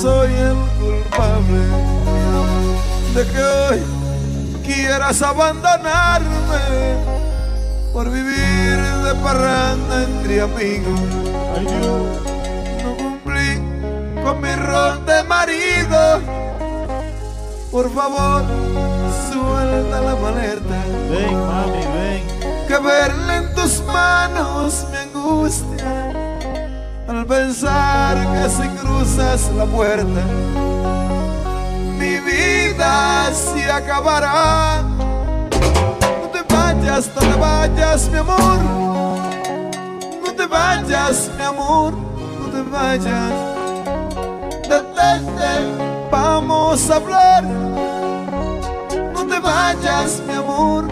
soy el culpable de que hoy quieras abandonarme por vivir de parranda entre amigos. No cumplí con mi rol de marido. Por favor, suelta la maleta. Ven, mami, ven. Que verla en tus manos me angustia pensar que si cruzas la puerta mi vida se acabará. No te vayas, no te vayas, mi amor. No te vayas, mi amor, no te vayas. Detente, vamos a hablar. No te vayas, mi amor,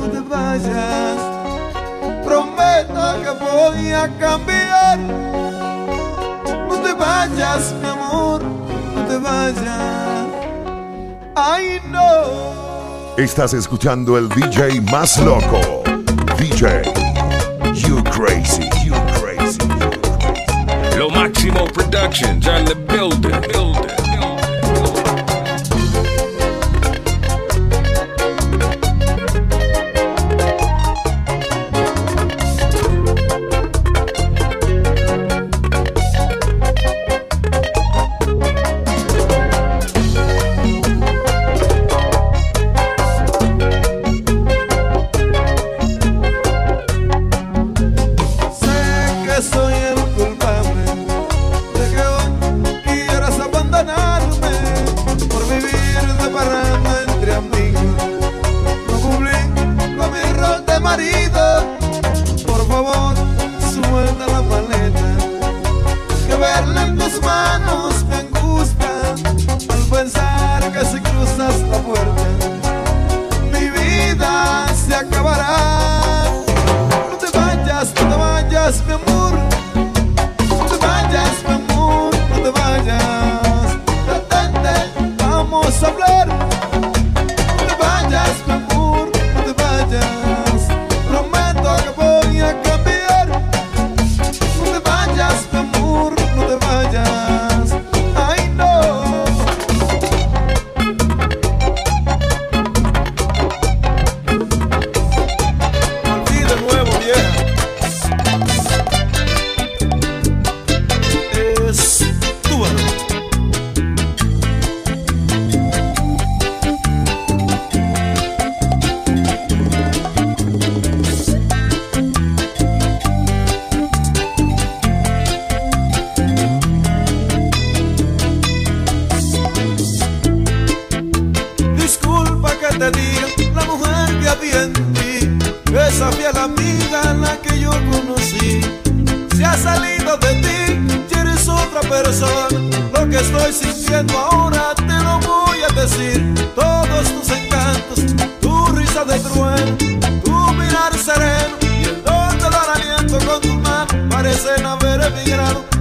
no te vayas. Prometo que voy a cambiar. No te vayas, mi amor, no te vayas. Ay, no. Estás escuchando el DJ más loco. DJ You Crazy, You Crazy. Lo Máximo Productions on the building. building. Conocí. Se ha salido de ti y eres otra persona. Lo que estoy sintiendo ahora te lo voy a decir. Todos tus encantos, tu risa de cruel, tu mirar sereno y el don de dar aliento con tu mano parecen haber emigrado.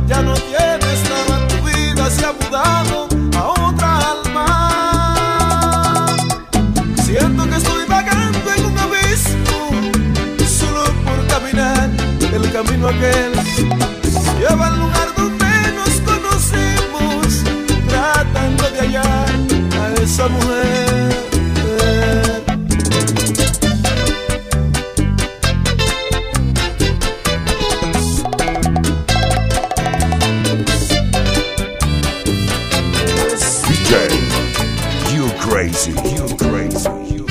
Lleva al lugar donde nos conocimos Tratando de hallar a esa mujer. DJ You Crazy, You Crazy, You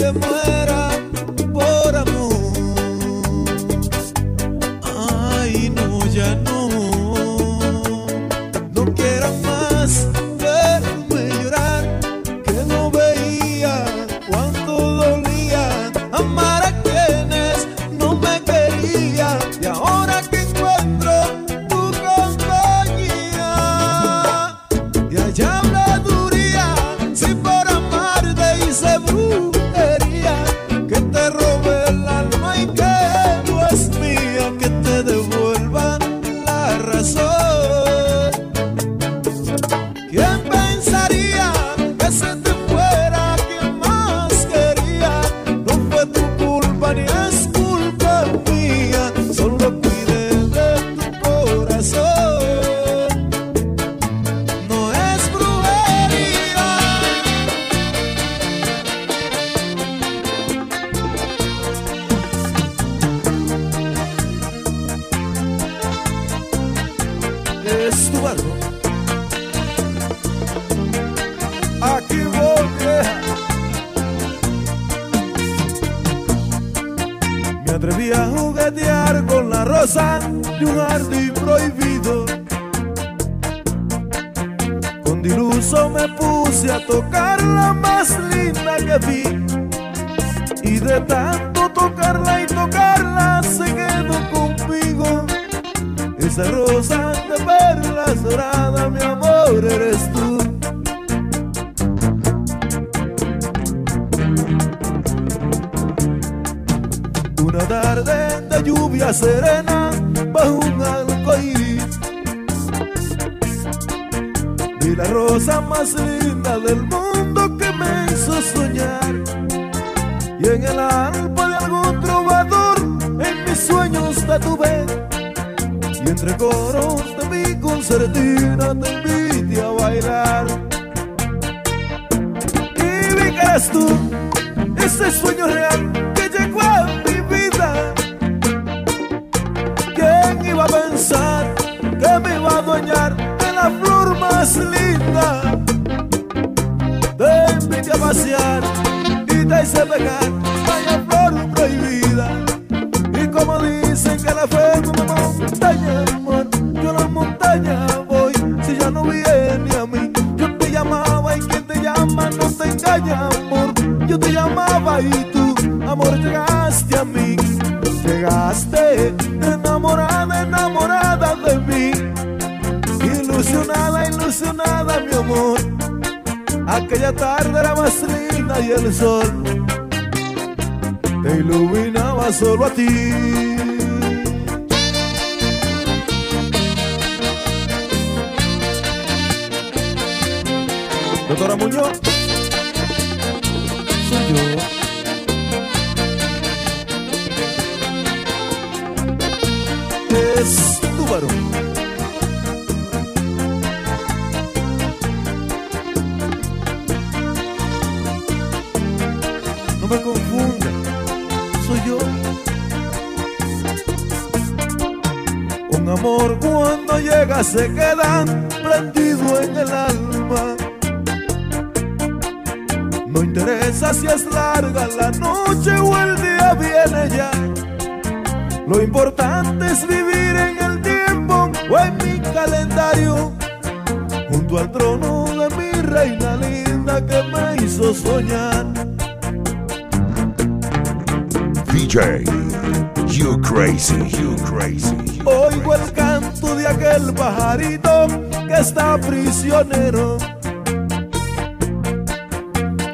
que mueran es tu. Aquí voy, vieja. Me atreví a juguetear con la rosa de un jardín prohibido. Con diluso me puse a tocar la más linda que vi. Y de tanto tocarla y tocarla se quedó conmigo. Esa rosa dorada, mi amor, eres tú. Una tarde de lluvia serena bajo un arcoíris. Vi la rosa más linda del mundo que me hizo soñar. Y en el alma de algún trovador en mis sueños te tuve. Y entre coros mi concertina te invité a bailar Y vi tú, ese sueño real que llegó a mi vida ¿Quién iba a pensar que me iba a adueñar de la flor más linda? Te invité a pasear y te hice pegar vaya flor prohibida. Y como dicen que la fe una montaña, Aquella tarde era más linda y el sol te iluminaba solo a ti. Doctora Muñoz, soy yo. es tu varón. Se queda prendido en el alma. No interesa si es larga la noche o el día viene ya. Lo importante es vivir en el tiempo o en mi calendario, junto al trono de mi reina linda que me hizo soñar. DJ, you crazy, you crazy. Oigo el canto de aquel pajarito que está prisionero.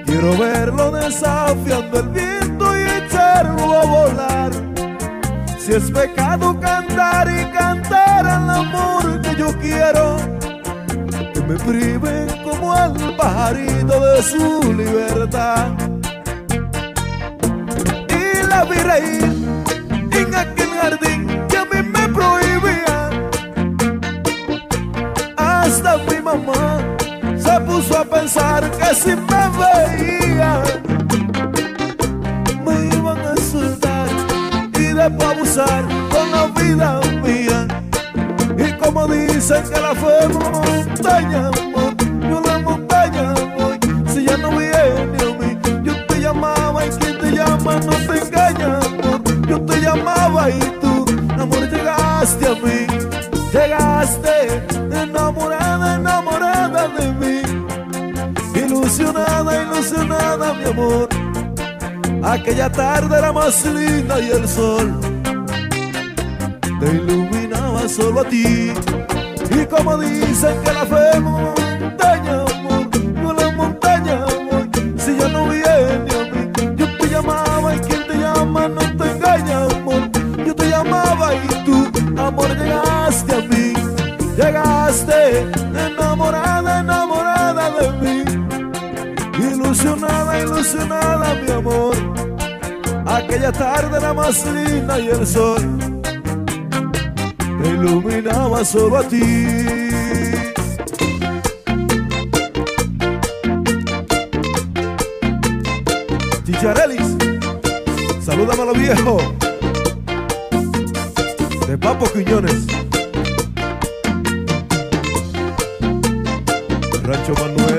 Quiero verlo desafiando el viento y echarlo a volar. Si es pecado cantar y cantar al amor que yo quiero, que me priven como al pajarito de su libertad. Vi reír en aquel jardín que a mí me prohibía. Hasta mi mamá se puso a pensar que si me veía me iban a soltar y después abusar con la vida mía. Y como dicen que la fe montaña, Ilusionada, mi amor. Aquella tarde era más linda y el sol te iluminaba solo a ti. Y como dicen que la fe Ilusionada, mi amor. Aquella tarde era más linda y el sol te iluminaba solo a ti. Chicharelis, salúdame a los viejos de Papo Quiñones. muchacho Manuel.